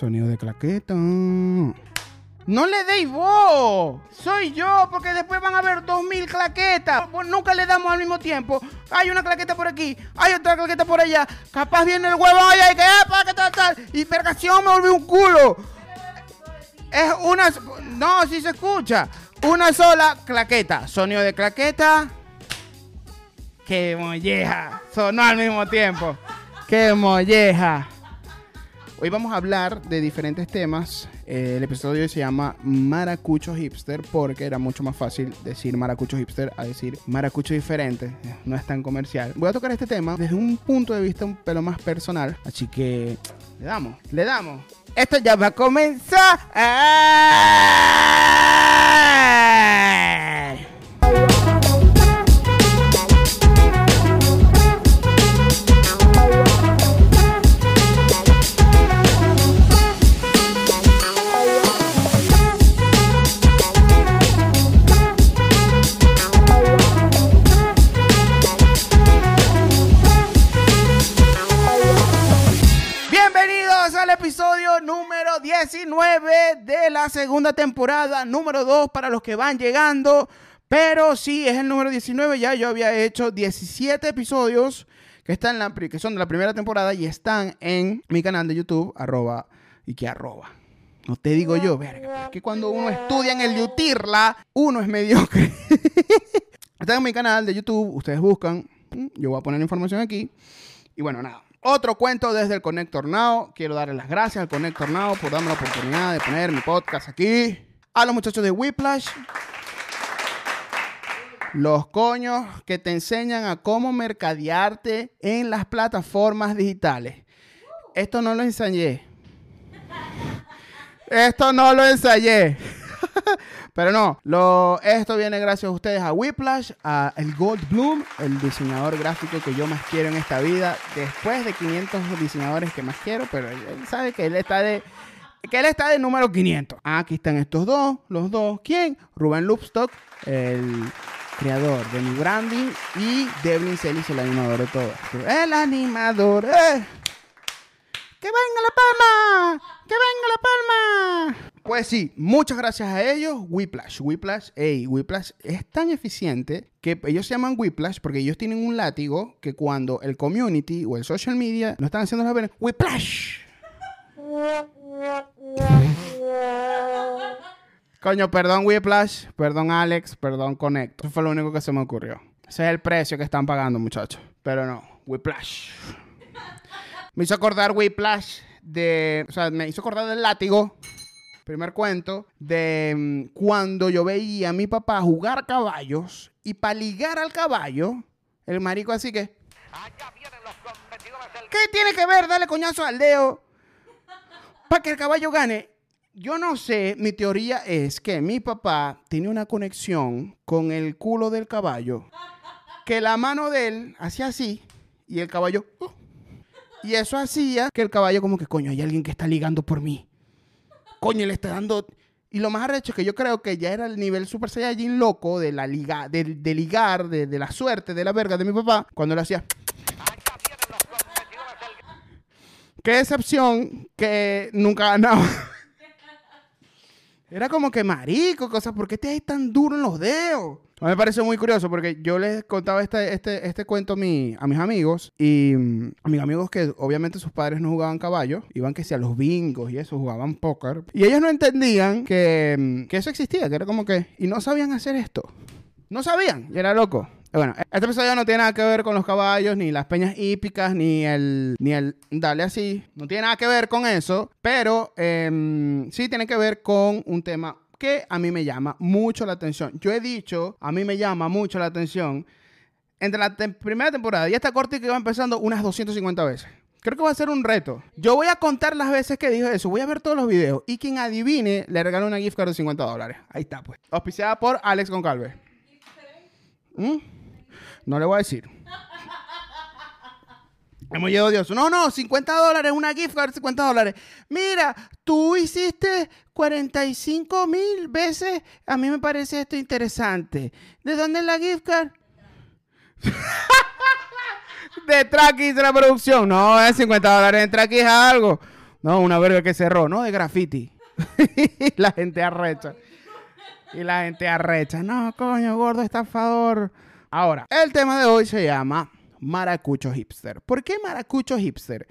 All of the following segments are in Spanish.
Sonido de claqueta. No le deis vos. Soy yo, porque después van a haber dos mil claquetas. Pues nunca le damos al mismo tiempo. Hay una claqueta por aquí, hay otra claqueta por allá. Capaz viene el huevo y que, para que tal, tal. Y percación me volvió un culo. Es una. No, si se escucha. Una sola claqueta. Sonido de claqueta. ¡Qué molleja! Sonó al mismo tiempo. ¡Qué molleja! Hoy vamos a hablar de diferentes temas. Eh, el episodio se llama Maracucho Hipster porque era mucho más fácil decir Maracucho Hipster a decir Maracucho Diferente. No es tan comercial. Voy a tocar este tema desde un punto de vista un pelo más personal. Así que le damos, le damos. Esto ya va a comenzar. Temporada, número 2 para los que van llegando. Pero sí, es el número 19, ya yo había hecho 17 episodios que, están en la, que son de la primera temporada y están en mi canal de YouTube, arroba, y que arroba. No te digo yo, es que cuando uno estudia en el Yutirla, uno es mediocre. Está en mi canal de YouTube, ustedes buscan, yo voy a poner la información aquí. Y bueno, nada. Otro cuento desde el Connector Now. Quiero darle las gracias al Connector Now por darme la oportunidad de poner mi podcast aquí. A los muchachos de Whiplash. Los coños que te enseñan a cómo mercadearte en las plataformas digitales. Esto no lo ensayé. Esto no lo ensayé. Pero no, lo, esto viene gracias a ustedes a Whiplash, a el Gold Bloom, el diseñador gráfico que yo más quiero en esta vida, después de 500 diseñadores que más quiero, pero él, sabe que él está de que él está de número 500. Ah, aquí están estos dos, los dos. ¿Quién? Rubén Loopstock, el creador de mi branding, y Devlin Celis, el animador de todo. El animador, ¡eh! ¡Que venga la palma! ¡Que venga la palma! Pues sí, muchas gracias a ellos, Whiplash. Whiplash, ey, Whiplash es tan eficiente que ellos se llaman Whiplash porque ellos tienen un látigo que cuando el community o el social media no están haciendo las venas, Whiplash. Coño, perdón Whiplash, perdón Alex, perdón Connect. Eso fue lo único que se me ocurrió. Ese es el precio que están pagando, muchachos. Pero no, Whiplash. Me hizo acordar Whiplash de. O sea, me hizo acordar del látigo. Primer cuento. De mm, cuando yo veía a mi papá jugar caballos. Y para ligar al caballo, el marico así que. ¿Qué tiene que ver darle coñazo al dedo para que el caballo gane? Yo no sé, mi teoría es que mi papá tiene una conexión con el culo del caballo. Que la mano de él hacía así y el caballo. "Uh". Y eso hacía que el caballo como que, coño, hay alguien que está ligando por mí. Coño, le está dando... Y lo más arrecho es que yo creo que ya era el nivel Super Saiyajin loco de la liga, de, ligar, de, de la suerte, de la verga de mi papá, cuando le hacía... Qué decepción que nunca ganaba. Era como que marico, cosas, ¿por qué te hay tan duro en los dedos? A mí me parece muy curioso porque yo les contaba este, este, este cuento a, a mis amigos y mm, a mis amigos que obviamente sus padres no jugaban caballo, iban que si a los bingos y eso, jugaban póker. Y ellos no entendían que, mm, que eso existía, que era como que, y no sabían hacer esto. No sabían, y era loco. Bueno, este episodio no tiene nada que ver con los caballos, ni las peñas hípicas, ni el, ni el dale así. No tiene nada que ver con eso, pero em, sí tiene que ver con un tema que a mí me llama mucho la atención. Yo he dicho, a mí me llama mucho la atención, entre la primera temporada y esta corte que va empezando unas 250 veces. Creo que va a ser un reto. Yo voy a contar las veces que dijo eso. Voy a ver todos los videos. Y quien adivine, le regalo una gift card de 50 dólares. Ahí está, pues. Auspiciada por Alex Goncalves. ¿Mm? No le voy a decir. Hemos llegado Dios. No, no, 50 dólares, una gift card, 50 dólares. Mira, tú hiciste 45 mil veces. A mí me parece esto interesante. ¿De dónde es la gift card? de Trakis de la producción. No, es 50 dólares en Trakis algo. No, una verga que cerró, ¿no? De graffiti. la gente arrecha. Y la gente arrecha. No, coño, gordo estafador. Ahora, el tema de hoy se llama Maracucho Hipster. ¿Por qué Maracucho Hipster?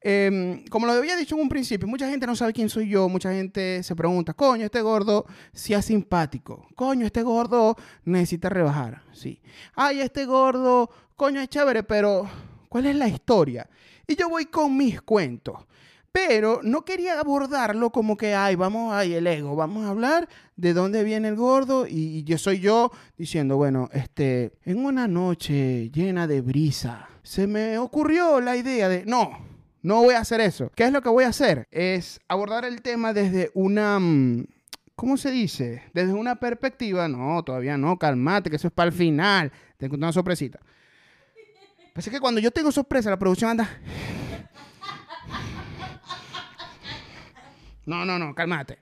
Em, como lo había dicho en un principio, mucha gente no sabe quién soy yo, mucha gente se pregunta, coño, este gordo si es simpático, coño, este gordo necesita rebajar, sí. Ay, este gordo, coño, es chévere, pero ¿cuál es la historia? Y yo voy con mis cuentos. Pero no quería abordarlo como que, ay, vamos, ay, el ego, vamos a hablar de dónde viene el gordo y, yo soy yo diciendo, bueno, este, en una noche llena de brisa, se me ocurrió la idea de, no, no voy a hacer eso. ¿Qué es lo que voy a hacer? Es abordar el tema desde una... Mm, ¿Cómo se dice? Desde una perspectiva, no, todavía no, calmate, que eso es para el final. Tengo una sorpresita. Es que cuando yo tengo sorpresa, la producción anda... No, no, no, cálmate.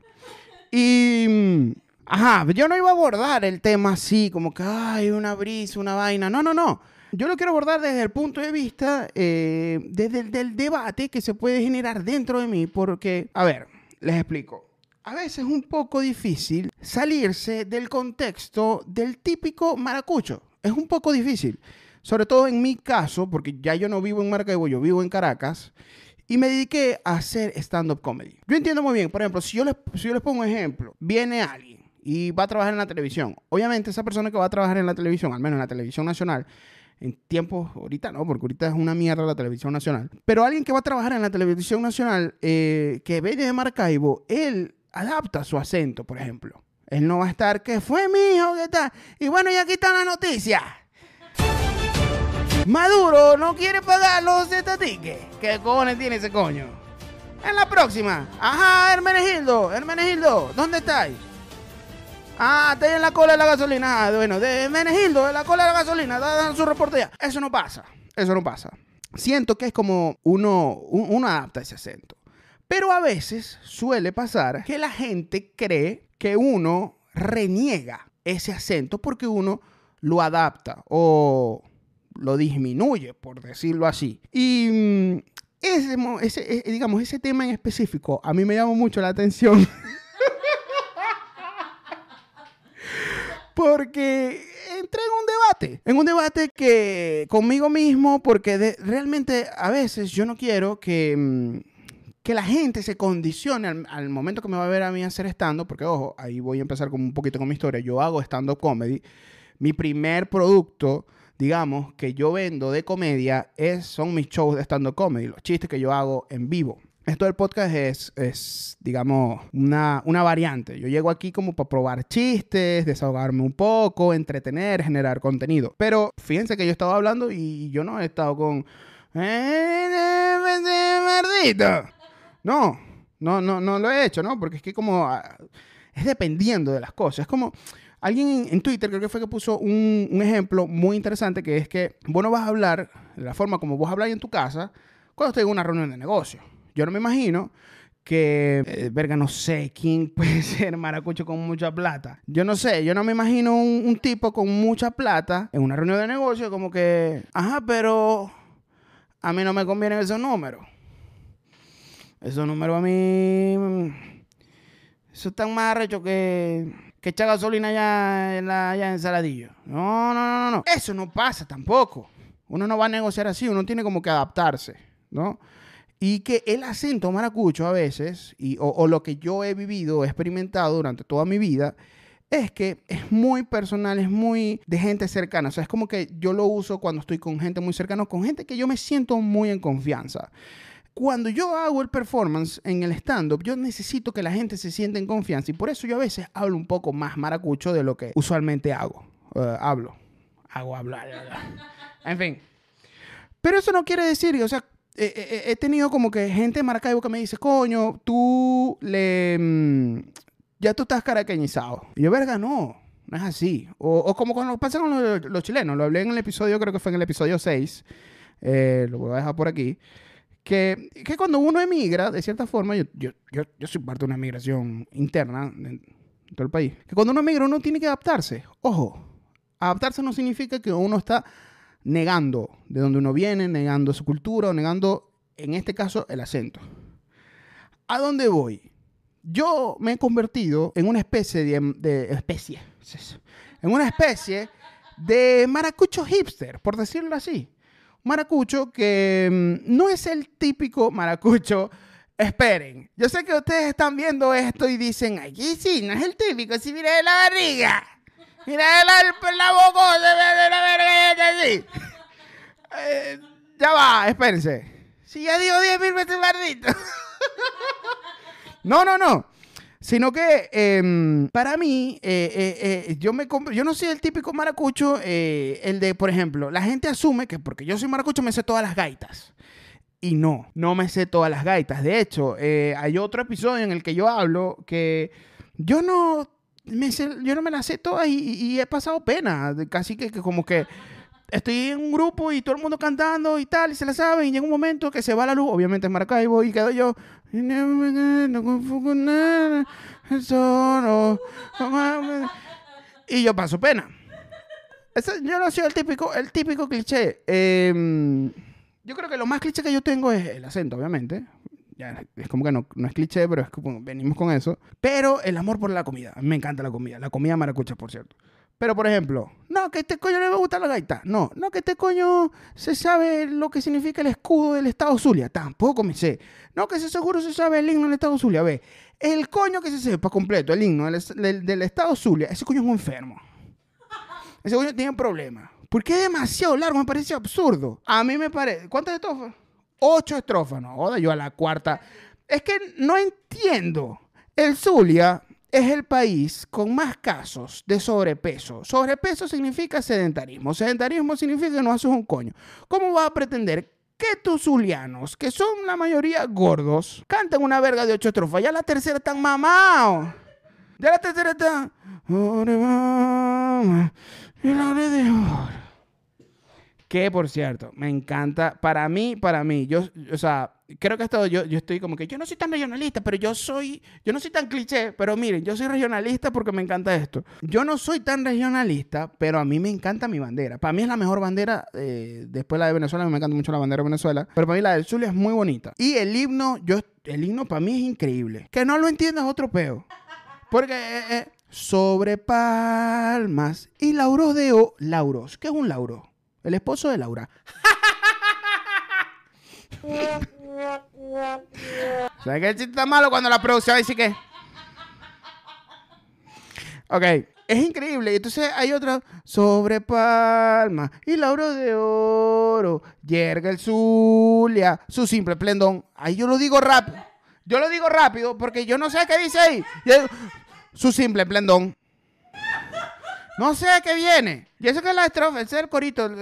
Y. Mm, ajá, yo no iba a abordar el tema así, como que hay una brisa, una vaina. No, no, no. Yo lo quiero abordar desde el punto de vista, eh, desde el del debate que se puede generar dentro de mí, porque, a ver, les explico. A veces es un poco difícil salirse del contexto del típico maracucho. Es un poco difícil. Sobre todo en mi caso, porque ya yo no vivo en Maracaibo, yo vivo en Caracas y me dediqué a hacer stand-up comedy. Yo entiendo muy bien, por ejemplo, si yo, les, si yo les pongo un ejemplo, viene alguien y va a trabajar en la televisión. Obviamente esa persona que va a trabajar en la televisión, al menos en la televisión nacional, en tiempos, ahorita no, porque ahorita es una mierda la televisión nacional, pero alguien que va a trabajar en la televisión nacional, eh, que viene de Maracaibo, él adapta su acento, por ejemplo. Él no va a estar, ¿qué fue mi hijo? ¿Qué tal? Y bueno, y aquí está la noticia. Maduro no quiere pagar los tickets. ¿Qué cojones tiene ese coño? En la próxima. Ajá, Hermenegildo. Hermenegildo, ¿dónde estáis? Ah, está en la cola de la gasolina. Ah, bueno, de Hermenegildo, en la cola de la gasolina. Dan su reporte ya. Eso no pasa. Eso no pasa. Siento que es como uno, uno adapta ese acento. Pero a veces suele pasar que la gente cree que uno reniega ese acento porque uno lo adapta o lo disminuye, por decirlo así. Y mm, ese, e, digamos, ese tema en específico a mí me llamó mucho la atención. porque entré en un debate, en un debate que conmigo mismo, porque realmente a veces yo no quiero que, mm, que la gente se condicione al, al, momento que me va a ver a mí hacer stand-up, porque ojo, ahí voy a empezar con un poquito con mi historia, yo hago stand-up comedy, mi primer producto digamos, que yo vendo de comedia es, son mis shows de stand-up comedy, los chistes que yo hago en vivo. Esto del podcast es, es digamos, una, una, variante. Yo llego aquí como para probar chistes, desahogarme un poco, entretener, generar contenido. Pero fíjense que yo estaba hablando y yo no he estado con... No, no, no, no lo he hecho, ¿no? Porque es que como... Ah, es dependiendo de las cosas. Es como... Alguien en Twitter creo que fue que puso un, ejemplo muy interesante que es que vos no vas a hablar de la forma como vos habláis en tu casa cuando estés en una reunión de negocio. Yo no me imagino que, eh, verga, no sé quién puede ser maracucho con mucha plata. Yo no sé, yo no me imagino un, tipo con mucha plata en una reunión de negocio como que, ajá, pero a mí no me convienen esos números. Esos números a mí... Mm, eso están más arrecho que que echa gasolina allá en, la, allá en Saladillo. No, no, no, no. Eso no pasa tampoco. Uno no va a negociar así, uno tiene como que adaptarse, ¿no? Y que el acento maracucho a veces, y, o, lo que yo he vivido, he experimentado durante toda mi vida, es que es muy personal, es muy de gente cercana. O sea, es como que yo lo uso cuando estoy con gente muy cercana, con gente que yo me siento muy en confianza. Cuando yo hago el performance en el stand-up, yo necesito que la gente se sienta en confianza y por eso yo a veces hablo un poco más maracucho de lo que usualmente hago. Eh, hablo. Hago hablar. En fin. Pero eso no quiere decir, o sea, he tenido como que gente de Maracaibo que me dice, coño, tú le... Mm, ya tú estás caraqueñizado. Y yo, verga, no. No es así. O, como cuando pasa con los, chilenos. Lo hablé en el episodio, creo que fue en el episodio 6. Eh, lo voy a dejar por aquí que, que cuando uno emigra, de cierta forma, yo, yo, yo, yo soy parte de una migración interna en todo el país, que cuando uno emigra uno tiene que adaptarse. Ojo, adaptarse no significa que uno está negando de dónde uno viene, negando su cultura o negando, en este caso, el acento. ¿A dónde voy? Yo me he convertido en una especie de, de especie, en una especie de maracucho hipster, por decirlo así. Maracucho que mm, no es el típico maracucho. Esperen, yo sé que ustedes están viendo esto y dicen, aquí sí, no es el típico, si mira de la barriga, mira de la, la boca, de la verga, así. Eh, ya va, espérense. Si ya digo 10 mil veces maldito. no, no, no. Sino que em, para mí, eh, eh, eh, yo, me yo no soy el típico maracucho, el de, por ejemplo, la gente asume que porque yo soy maracucho me sé todas las gaitas. Y no, no me sé todas las gaitas. De hecho, hay otro episodio en el que yo hablo que yo no me, yo no me las sé todas y, he pasado pena. Casi que, que como que estoy en un grupo y todo el mundo cantando y tal, y se la saben, y llega un momento que se va la luz, obviamente en Maracaibo, y quedo yo. Y yo paso pena. yo no soy el típico, el típico cliché. Em, yo creo que lo más cliché que yo tengo es el acento, obviamente. Ya, es como que no, no es cliché, pero es como venimos con eso. Pero el amor por la comida. Me encanta la comida. La comida maracucha, por cierto. Pero, por ejemplo, no, que este coño le va a gustar la gaita. No, no, que este coño se sabe lo que significa el escudo del Estado Zulia. Tampoco me sé. No, que ese seguro se sabe el himno del Estado Zulia. Ve, el coño que se sepa completo, el himno del, Estado Zulia, ese coño es un enfermo. Ese coño tiene problemas. Porque es demasiado largo, me parece absurdo. A mí me parece. ¿Cuántas estrofas? Ocho estrofas, no, joda, yo a la cuarta. Es que no entiendo. El Zulia es el país con más casos de sobrepeso. Sobrepeso significa sedentarismo. Sedentarismo significa que no haces un coño. ¿Cómo vas a pretender que tus zulianos, que son la mayoría gordos, canten una verga de ocho estrofas? Ya la tercera están mamados. Ya la tercera está... Que por cierto, me encanta. Para mí, para mí, yo, o sea, creo que esto, yo, yo estoy como que yo no soy tan regionalista, pero yo soy, yo no soy tan cliché, pero miren, yo soy regionalista porque me encanta esto. Yo no soy tan regionalista, pero a mí me encanta mi bandera. Para mí es la mejor bandera, eh, después la de Venezuela, me encanta mucho la bandera de Venezuela, pero para mí la del Zulia es muy bonita. Y el himno, yo, el himno para mí es increíble. Que no lo entiendas otro peo. Porque eh, eh, sobre palmas y lauros de o, lauros. ¿Qué es un lauro? El esposo de Laura. ¿Sabes qué chiste está malo cuando la producción dice que? Ok, es increíble. Entonces hay otro sobre palma y lauro de oro, yerga el zulia, su simple plendón. Ahí yo lo digo rápido. Yo lo digo rápido porque yo no sé qué dice ahí. Su simple plendón. No sé qué viene. Y eso que es la estrofa, ese es el corito.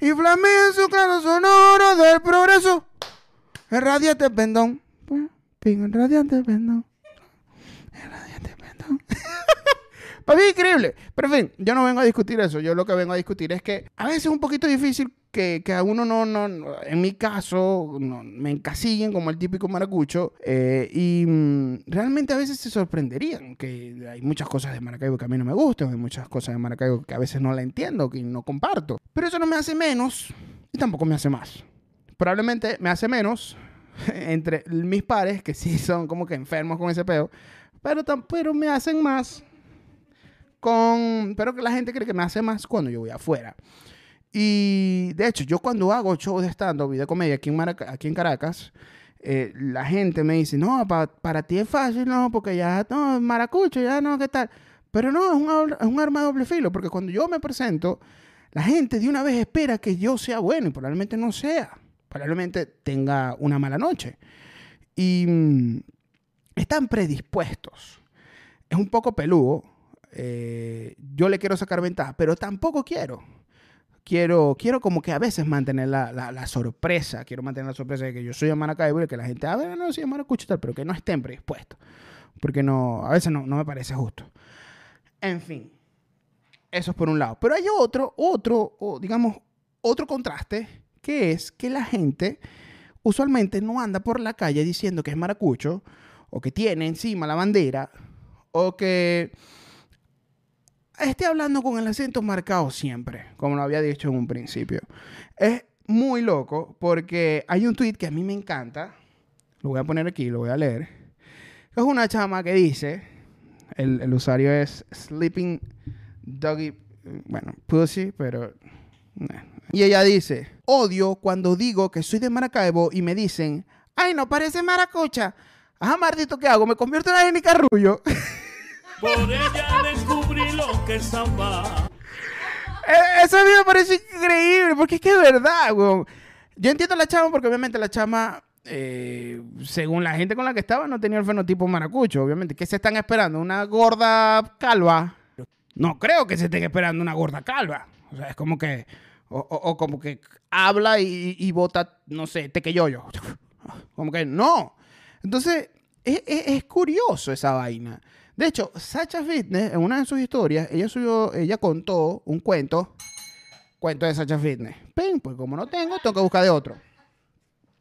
Y flamea su claro sonoro del progreso. El radiante pendón. El radiante pendón. El radiante pendón. Para mí es increíble. Pero en fin, yo no vengo a discutir eso. Yo lo que vengo a discutir es que a veces es un poquito difícil que, que a uno no, no, en mi caso, me encasillen como el típico maracucho. Eh, y mm, realmente a veces se sorprenderían que hay muchas cosas de Maracaibo que a mí no me gustan, hay muchas cosas de Maracaibo que a veces no la entiendo, que no comparto. Pero eso no me hace menos y tampoco me hace más. Probablemente me hace menos entre mis pares, que sí son como que enfermos con ese peo, pero, pero me hacen más con... Pero que la gente cree que me hace más cuando yo voy afuera. Y de hecho, yo cuando hago show de stand-up y comedia aquí en, aquí en Caracas, eh, la gente me dice, no, para ti es fácil, no, porque ya, no, maracucho, ya no, ¿qué tal? Pero no, es un, es un arma de doble filo, porque cuando yo me presento, la gente de una vez espera que yo sea bueno y probablemente no sea. Probablemente tenga una mala noche. Y mm, están predispuestos. Es un poco peludo, eh, yo le quiero sacar ventaja, pero tampoco quiero. Quiero, quiero como que a veces mantener la, la, sorpresa, quiero mantener la sorpresa de que yo soy de Maracaibo y que la gente, a ver, no, soy de Maracucho tal, pero que no estén predispuestos. Porque no, a veces no, no me parece justo. En fin, eso es por un lado. Pero hay otro, otro, o digamos, otro contraste, que es que la gente usualmente no anda por la calle diciendo que es maracucho, o que tiene encima la bandera, o que esté hablando con el acento marcado siempre, como lo había dicho en un principio. Es muy loco porque hay un tweet que a mí me encanta. lo voy a poner aquí, lo voy a leer. Es una chama que dice, el, usuario es Sleeping Doggy, bueno, pussy, pero... Y ella dice, odio cuando digo que soy de Maracaibo y me dicen, ay, no parece maracucha. Ajá, maldito, ¿qué hago? ¿Me convierto en Jenny Carrullo? Por ella descubrí lo que es. Eh, eso a mí me parece increíble, porque es que es verdad, weón. Yo entiendo a la chama porque obviamente la chama, eh, según la gente con la que estaba, no tenía el fenotipo maracucho, obviamente. ¿Qué se están esperando? ¿Una gorda calva? No creo que se estén esperando una gorda calva. O sea, es como que... O, como que habla y, y bota, no sé, tequeyoyo. Como que no. Entonces, es, curioso esa vaina. De hecho, Sacha Fitness, en una de sus historias, ella subió, ella contó un cuento, cuento de Sacha Fitness. Pen, pues como no tengo, tengo que buscar de otro.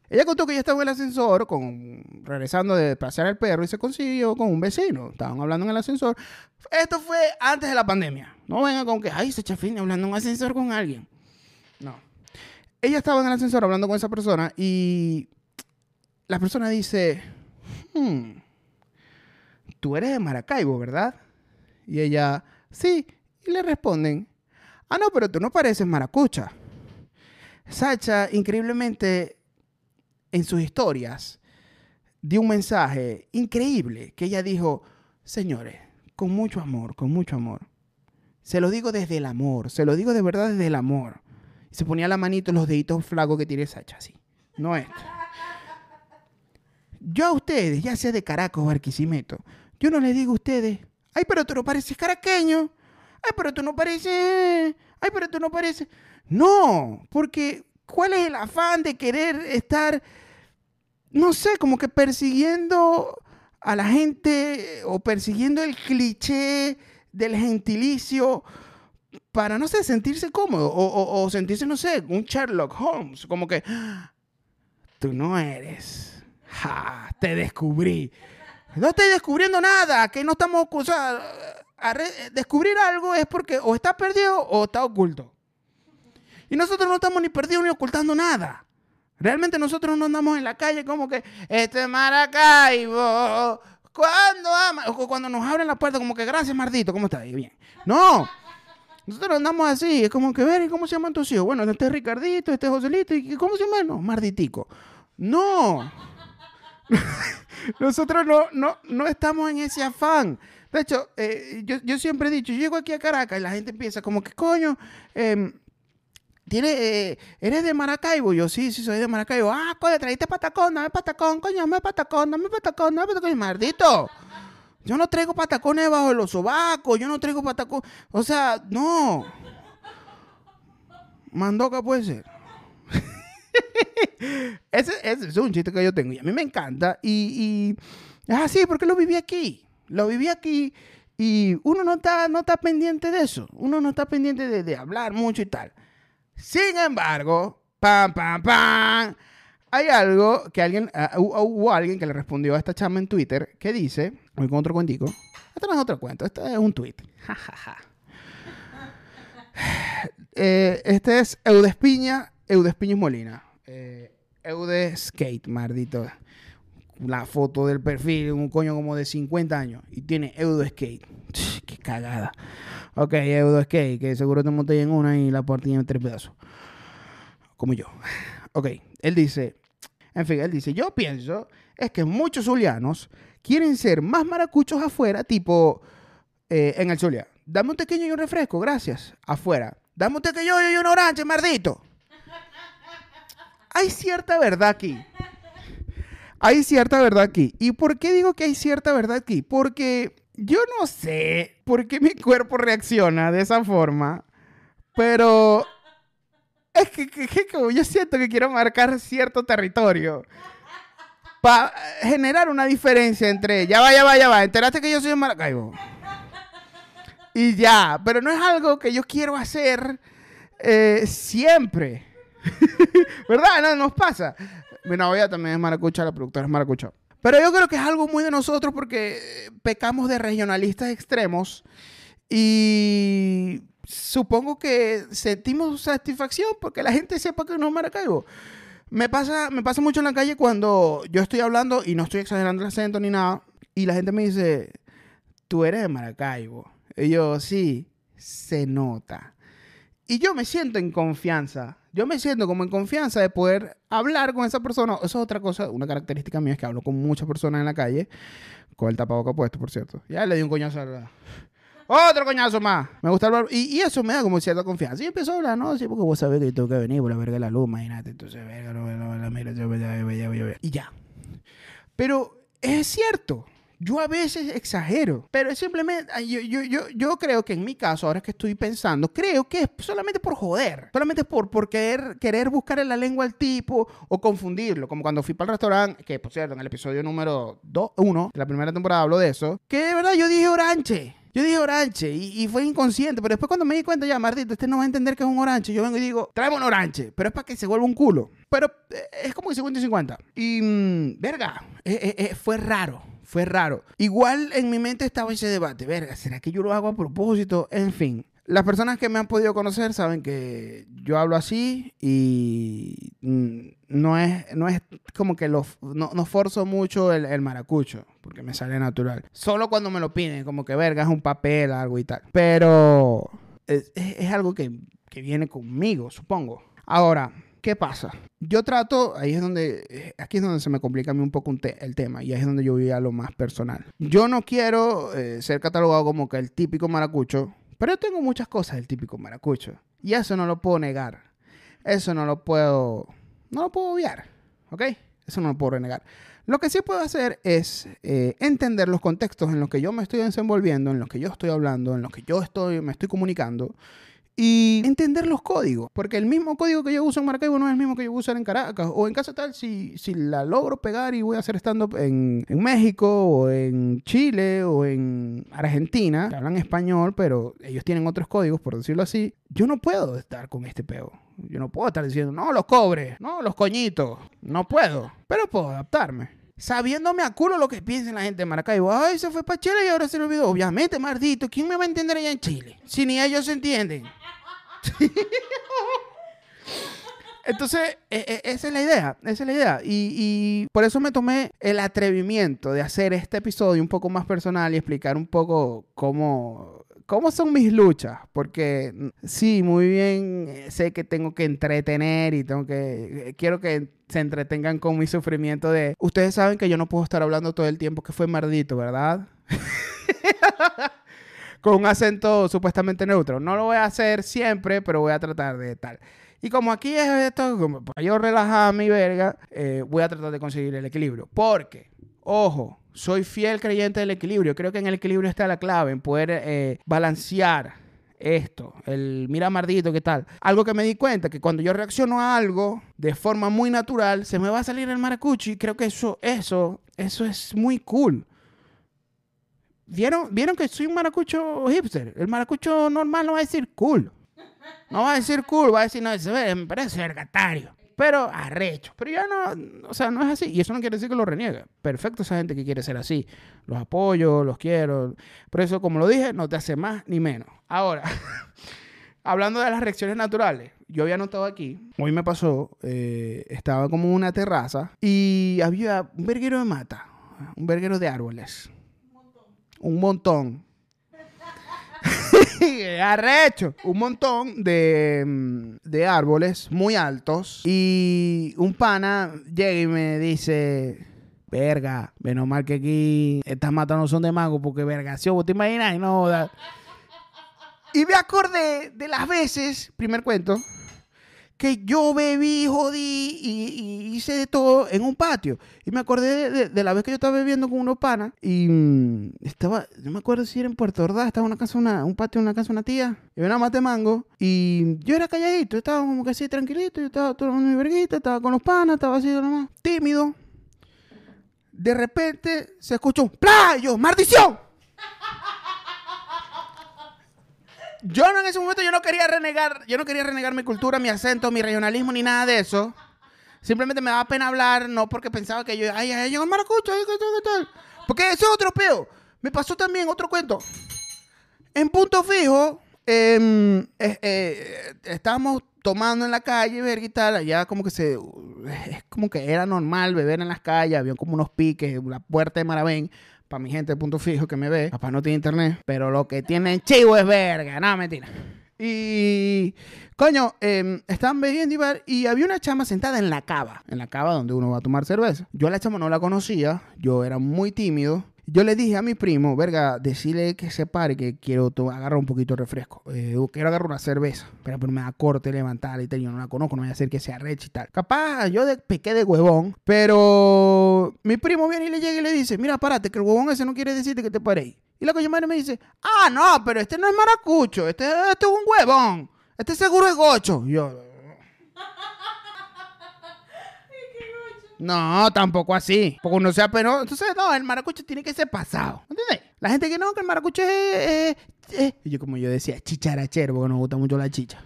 Ella contó que ella estaba en el ascensor, con, regresando de pasear el perro, y se consiguió con un vecino. Estaban hablando en el ascensor. Esto fue antes de la pandemia. No venga con que, ay, Sacha Fitness hablando en un ascensor con alguien. No. Ella estaba en el ascensor hablando con esa persona y la persona dice, hmm, tú eres de Maracaibo, ¿verdad? Y ella, sí. Y le responden, ah, no, pero tú no pareces maracucha. Sacha, increíblemente, en sus historias, dio un mensaje increíble que ella dijo, señores, con mucho amor, con mucho amor. Se lo digo desde el amor, se lo digo de verdad desde el amor. Y se ponía la manito en los deditos flacos que tiene Sacha, así. No es. Yo a ustedes, ya sea de Caracas o Barquisimeto, yo no les digo a ustedes, ay, pero tú no pareces caraqueño, ay, pero tú no pareces, ay, pero tú no pareces. No, porque ¿cuál es el afán de querer estar, no sé, como que persiguiendo a la gente o persiguiendo el cliché del gentilicio para, no sé, sentirse cómodo o, sentirse, no sé, un Sherlock Holmes, como que ah, tú no eres. Te descubrí. No estoy descubriendo nada, que no estamos... O descubrir algo es porque o está perdido o está oculto. Y nosotros no estamos ni perdidos ni ocultando nada. Realmente nosotros no andamos en la calle como que, este Maracaibo, cuando ama, o cuando nos abren la puerta como que, gracias Mardito, ¿cómo estás? Bien. No. Nosotros andamos así, es como que, ver, ¿cómo se llaman tus hijos? Bueno, este es Ricardito, este es Joselito, ¿y cómo se llama? No, Marditico. No. Nosotros no, no, no estamos en ese afán. De hecho, eh, yo, yo, siempre he dicho, yo llego aquí a Caracas y la gente empieza como que, coño, eh, tiene, eh, ¿eres de Maracaibo? Yo, sí, sí, soy de Maracaibo. Ah, coño, traíste patacón, dame patacón, coño, dame patacón, dame patacón, dame patacón. Maldito. Yo no traigo patacones bajo los sobacos, yo no traigo patacón. O sea, no. Mandoca puede ser. Ese, es un chiste que yo tengo y a mí me encanta. Y, y es así porque lo viví aquí. Lo viví aquí y uno no está, no está pendiente de eso. Uno no está pendiente de, de hablar mucho y tal. Sin embargo, pam, pam, pam. Hay algo que alguien, uh, hubo alguien que le respondió a esta chama en Twitter que dice, voy con otro cuentico. Esto no es otro cuento, este es un tweet. eh, este es Eudespiña Eudespiña Molina. Eh, Eude Skate, maldito. La foto del perfil, un coño como de 50 años. Y tiene Eudo Skate. Qué cagada. Ok, Eudo Skate, que seguro te monté en una y la partí en tres pedazos. Como yo. Ok, él dice, en fin, él dice, yo pienso es que muchos zulianos quieren ser más maracuchos afuera, tipo eh, en el Zulia. Dame un pequeño y un refresco, gracias. Afuera. Dame un pequeño y un orange, maldito hay cierta verdad aquí. Hay cierta verdad aquí. ¿Y por qué digo que hay cierta verdad aquí? Porque yo no sé por qué mi cuerpo reacciona de esa forma, pero es que, yo siento que quiero marcar cierto territorio para generar una diferencia entre, ya va, ya va, ya va, enteraste que yo soy de Maracaibo. Y ya, pero no es algo que yo quiero hacer eh, siempre. ¿Verdad? No, nos pasa. Mi novia también es maracucha, la productora es maracucha. Pero yo creo que es algo muy de nosotros porque pecamos de regionalistas extremos y supongo que sentimos satisfacción porque la gente sepa que no es Maracaibo. Me pasa, me pasa mucho en la calle cuando yo estoy hablando y no estoy exagerando el acento ni nada. Y la gente me dice, tú eres de Maracaibo. Y yo, sí, se nota. Y yo me siento en confianza. Yo me siento como en confianza de poder hablar con esa persona. Eso es otra cosa, una característica mía es que hablo con muchas personas en la calle, con el tapaboca puesto, por cierto. Ya le di un coñazo a la... Otro coñazo más. Me gusta hablar. Y, y, eso me da como cierta confianza. Y empezó a hablar, ¿no? Sí, porque vos sabés que tengo que venir por la verga de la luz, imagínate. Entonces, verga, no, no, no, mira, yo, yo, yo, yo, Y ya. Pero es cierto. Yo a veces exagero, pero es simplemente, yo, yo, yo, yo creo que en mi caso, ahora que estoy pensando, creo que es solamente por joder, solamente por, por querer, querer buscar en la lengua al tipo o confundirlo, como cuando fui para el restaurante, que por cierto, en el episodio número 1 de la primera temporada hablo de eso, que de verdad yo dije oranche. Yo dije oranche y, y, fue inconsciente, pero después cuando me di cuenta, ya, Martito, este no va a entender que es un oranche. Yo vengo y digo, tráeme un oranche, pero es para que se vuelva un culo. Pero eh, es como que 50 y 50. Y, mmm, verga, eh, eh, fue raro, fue raro. Igual en mi mente estaba ese debate, verga, ¿será que yo lo hago a propósito? En fin. Las personas que me han podido conocer saben que yo hablo así y no es, no es como que lo, no, no forzo mucho el, el, maracucho, porque me sale natural. Solo cuando me lo piden, como que verga es un papel, algo y tal. Pero es, es algo que, que viene conmigo, supongo. Ahora, ¿qué pasa? Yo trato, ahí es donde, aquí es donde se me complica a mí un poco un te el tema y ahí es donde yo voy a lo más personal. Yo no quiero eh, ser catalogado como que el típico maracucho, pero yo tengo muchas cosas del típico maracucho y eso no lo puedo negar. Eso no lo puedo, no lo puedo obviar, ¿ok? Eso no lo puedo renegar. Lo que sí puedo hacer es eh, entender los contextos en los que yo me estoy desenvolviendo, en los que yo estoy hablando, en los que yo estoy, me estoy comunicando y entender los códigos. Porque el mismo código que yo uso en Maracaibo no es el mismo que yo uso en Caracas. O en caso tal, si, si la logro pegar y voy a hacer stand-up en, en, México o en Chile o en Argentina, que hablan español, pero ellos tienen otros códigos, por decirlo así, yo no puedo estar con este peo. Yo no puedo estar diciendo, no, los cobres, no, los coñitos. No puedo. Pero puedo adaptarme sabiéndome a culo lo que piensa la gente de Maracaibo. Ay, se fue para Chile y ahora se lo olvidó. Obviamente, maldito, ¿quién me va a entender allá en Chile? Si ni ellos se entienden. Entonces, e, e, esa es la idea, esa es la idea. Y, y, por eso me tomé el atrevimiento de hacer este episodio un poco más personal y explicar un poco cómo, cómo son mis luchas. Porque sí, muy bien, sé que tengo que entretener y tengo que, quiero que se entretengan con mi sufrimiento de, ustedes saben que yo no puedo estar hablando todo el tiempo que fue mardito, ¿verdad? con un acento supuestamente neutro. No lo voy a hacer siempre, pero voy a tratar de tal. Y como aquí es esto, como para yo relajar mi verga, eh, voy a tratar de conseguir el equilibrio. Porque, ojo, soy fiel creyente del equilibrio. Creo que en el equilibrio está la clave, en poder eh, balancear esto, el mira mardito, ¿qué tal? Algo que me di cuenta, que cuando yo reacciono a algo de forma muy natural, se me va a salir el maracucho y creo que eso, eso, eso es muy cool. ¿Vieron, ¿Vieron que soy un maracucho hipster? El maracucho normal no va a decir cool. No va a decir cool, va a decir, no, me parece vergatario. Pero arrecho. Pero ya no, o sea, no es así. Y eso no quiere decir que lo reniegue. Perfecto esa gente que quiere ser así. Los apoyo, los quiero. Por eso, como lo dije, no te hace más ni menos. Ahora, hablando de las reacciones naturales, yo había notado aquí, hoy me pasó, eh, estaba como una terraza y había un verguero de mata, un verguero de árboles. Un montón. Un montón arrecho. Un montón de, de árboles muy altos. Y un pana llega y me dice. Verga, menos mal que aquí estas matas no son de mago porque verga, si vos te imaginas, no. Y me acordé de las veces, primer cuento, que yo bebí, jodí y, hice de todo en un patio. Y me acordé de, la vez que yo estaba bebiendo con unos panas y mmm, estaba, no me acuerdo si era en Puerto Ordaz, estaba en una casa, una, un patio en una casa una tía, y una mate mango y yo era calladito, estaba como que así tranquilito, yo estaba tomando mi verguita, estaba con los panas, estaba así nomás, tímido. De repente se escuchó playo, maldición. Yo en ese momento yo no quería renegar, yo no quería renegar mi cultura, mi acento, mi regionalismo ni nada de eso. Simplemente me daba pena hablar, no porque pensaba que yo, ay, ay, yo maracucho, ay, qué tal. Porque eso es otro peo. Me pasó también otro cuento. En punto fijo, eh, eh, eh, estábamos tomando en la calle, verga y tal, allá como que se, como que era normal beber en las calles, había como unos piques, la puerta de Maravén, para mi gente de punto fijo que me ve, papá no tiene internet, pero lo que tienen chivo es verga, no, mentira. Y, coño, eh, estaban bebiendo y, y había una chama sentada en la cava, en la cava donde uno va a tomar cerveza. Yo a la chama no la conocía, yo era muy tímido. Yo le dije a mi primo, verga, decirle que se pare, que quiero agarrar un poquito de refresco. Eh, quiero agarrar una cerveza. Pero, pero me da corte levantarla y tal. Yo no la conozco, no voy a hacer que sea recha y tal. Capaz, yo de, pequé de huevón. Pero mi primo viene y le llega y le dice, mira, párate, que el huevón ese no quiere decirte que te paréis. Y la coño me dice, ah, no, pero este no es maracucho, este, este es un huevón. Este seguro es gocho. Y yo, No, tampoco así. Porque uno se apenó. Entonces, no, el maracucho tiene que ser pasado. ¿Entiendes? La gente que no, que el maracucho es. Y yo, como yo decía, chicharachero, porque nos gusta mucho la chicha.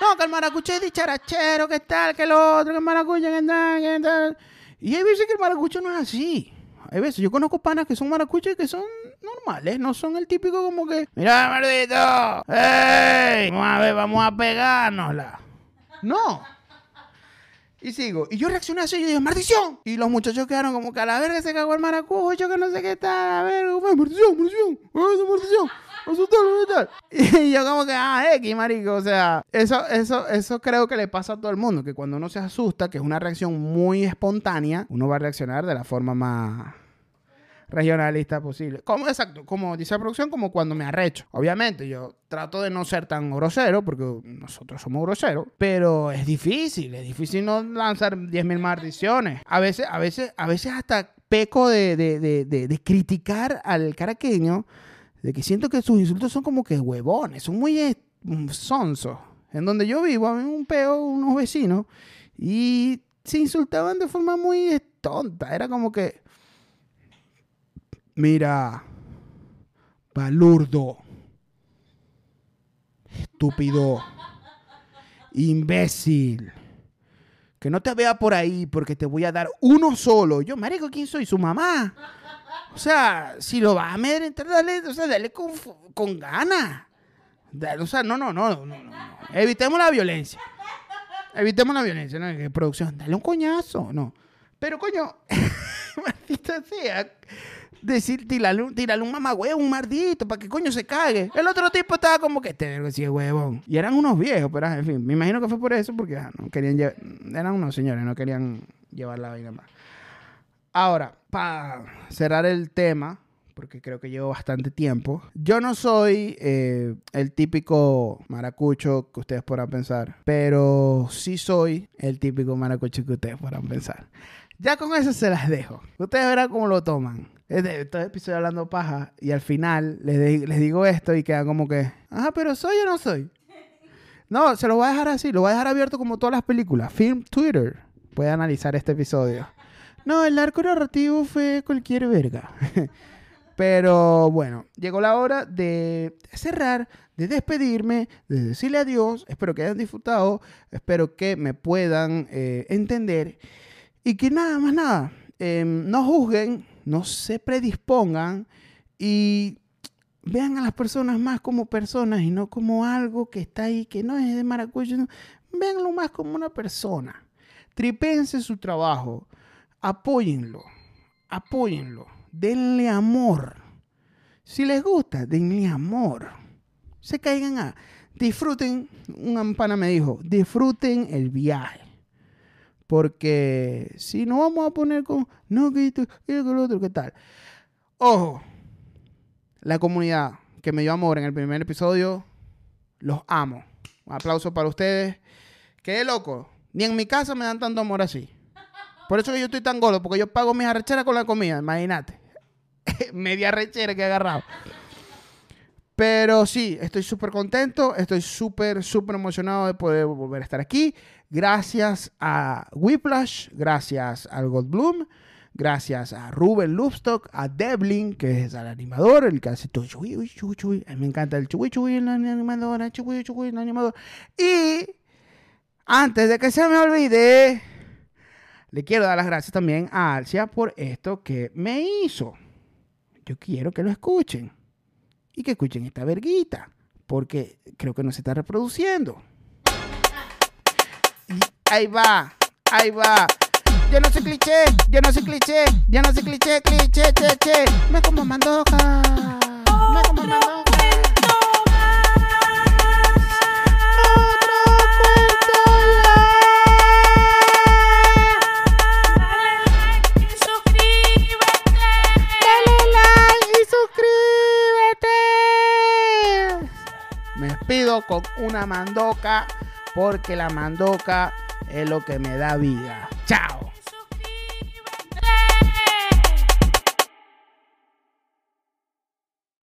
No, que el maracucho es dicharachero, que tal, que lo otro, que el maracucho, que tal, que tal. Y hay veces que el maracucho no es así. Hay veces, yo conozco panas que son maracuchos y que son normales, no son el típico como que, mira, maldito, ¡ey! Vamos a ver, vamos a pegárnosla. No. Y sigo. Y yo reaccioné así y yo dije, ¡maldición! Y los muchachos quedaron como que a la verga se cagó el maracucho, que no sé qué tal. A ver, ¡maldición, maldición! ¡Maldición. Y yo como que, ah, X, marico. O sea, eso, eso, eso creo que le pasa a todo el mundo. Que cuando uno se asusta, que es una reacción muy espontánea, uno va a reaccionar de la forma más regionalista posible. Como, exacto, como dice la producción, como cuando me arrecho. Obviamente, yo trato de no ser tan grosero, porque nosotros somos groseros, pero es difícil, es difícil no lanzar 10.000 maldiciones. A veces, a veces, a veces hasta peco de, de, de, de, criticar al caraqueño, de que siento que sus insultos son como que huevones, son muy eh, sonsos. En donde yo vivo, había un peo, unos vecinos, y se insultaban de forma muy tonta. Era como que, Mira, balurdo, estúpido, imbécil, que no te vea por ahí porque te voy a dar uno solo. Yo, marico, ¿quién soy? ¿Su mamá? O sea, si lo vas a amedrentar, dale, o sea, dale con, con o sea, no, no, no, no, no, no. Evitemos la violencia. Evitemos la violencia, ¿no? Que producción, dale un coñazo, no. Pero coño, maldita sea, decir, tirarle, un- tirarle un un mardito, para que coño se cague. El otro tipo estaba como que este vergo sí es huevón. Y eran unos viejos, pero en fin, me imagino que fue por eso, porque ah, no querían lle- eran unos señores, no querían llevar la vaina más. Ahora, para cerrar el tema, porque creo que llevo bastante tiempo, yo no soy eh, el típico maracucho que ustedes podrán pensar, pero sí soy el típico maracucho que ustedes podrán pensar. Ya con eso se las dejo. Ustedes verán cómo lo toman. Este, todo el episodio hablando paja y al final les, les digo esto y quedan como que, ajá, pero soy o no soy. No, se lo voy a dejar así, lo voy a dejar abierto como todas las películas. Film Twitter puede analizar este episodio. No, el arco narrativo fue cualquier verga. Pero bueno, llegó la hora de cerrar, de despedirme, de decirle adiós. Espero que hayan disfrutado, espero que me puedan eh, entender y que nada más nada, eh, no juzguen, no se predispongan y vean a las personas más como personas y no como algo que está ahí, que no es de maracucho. no. Véanlo más como una persona. Tripense su trabajo, apóyenlo, apóyenlo, denle amor. Si les gusta, denle amor. Se caigan a, disfruten, un pana me dijo, disfruten el viaje. Porque si no vamos a poner con, no, que esto, que lo otro, ¿qué tal? Ojo, la comunidad que me dio amor en el primer episodio, los amo. Un aplauso para ustedes. Qué loco. Ni en mi casa me dan tanto amor así. Por eso que yo estoy tan gordo, porque yo pago mis arrecheras con la comida, imagínate. Media arrechera que he agarrado. Pero sí, estoy súper contento, estoy súper, súper emocionado de poder volver a estar aquí. Gracias a Whiplash, gracias al Goldblum, gracias a Ruben Lupstock, a Devlin, que es el animador, el que hace todo chui, chui, chui. A mí me encanta el chui, chui, el animador, el chui, chui, el animador. Y antes de que se me olvide, le quiero dar las gracias también a Alcia por esto que me hizo. Yo quiero que lo escuchen y que escuchen esta verguita, porque creo que no se está reproduciendo. Ahí va, ahí va. Yo no soy cliché, yo no soy cliché, yo no soy cliché, cliché, che, che. Me como mandoca, me como mandoca. Dale like y suscríbete. y suscríbete. Me despido con una mandoca porque la mandoca es lo que me da vida. Chao.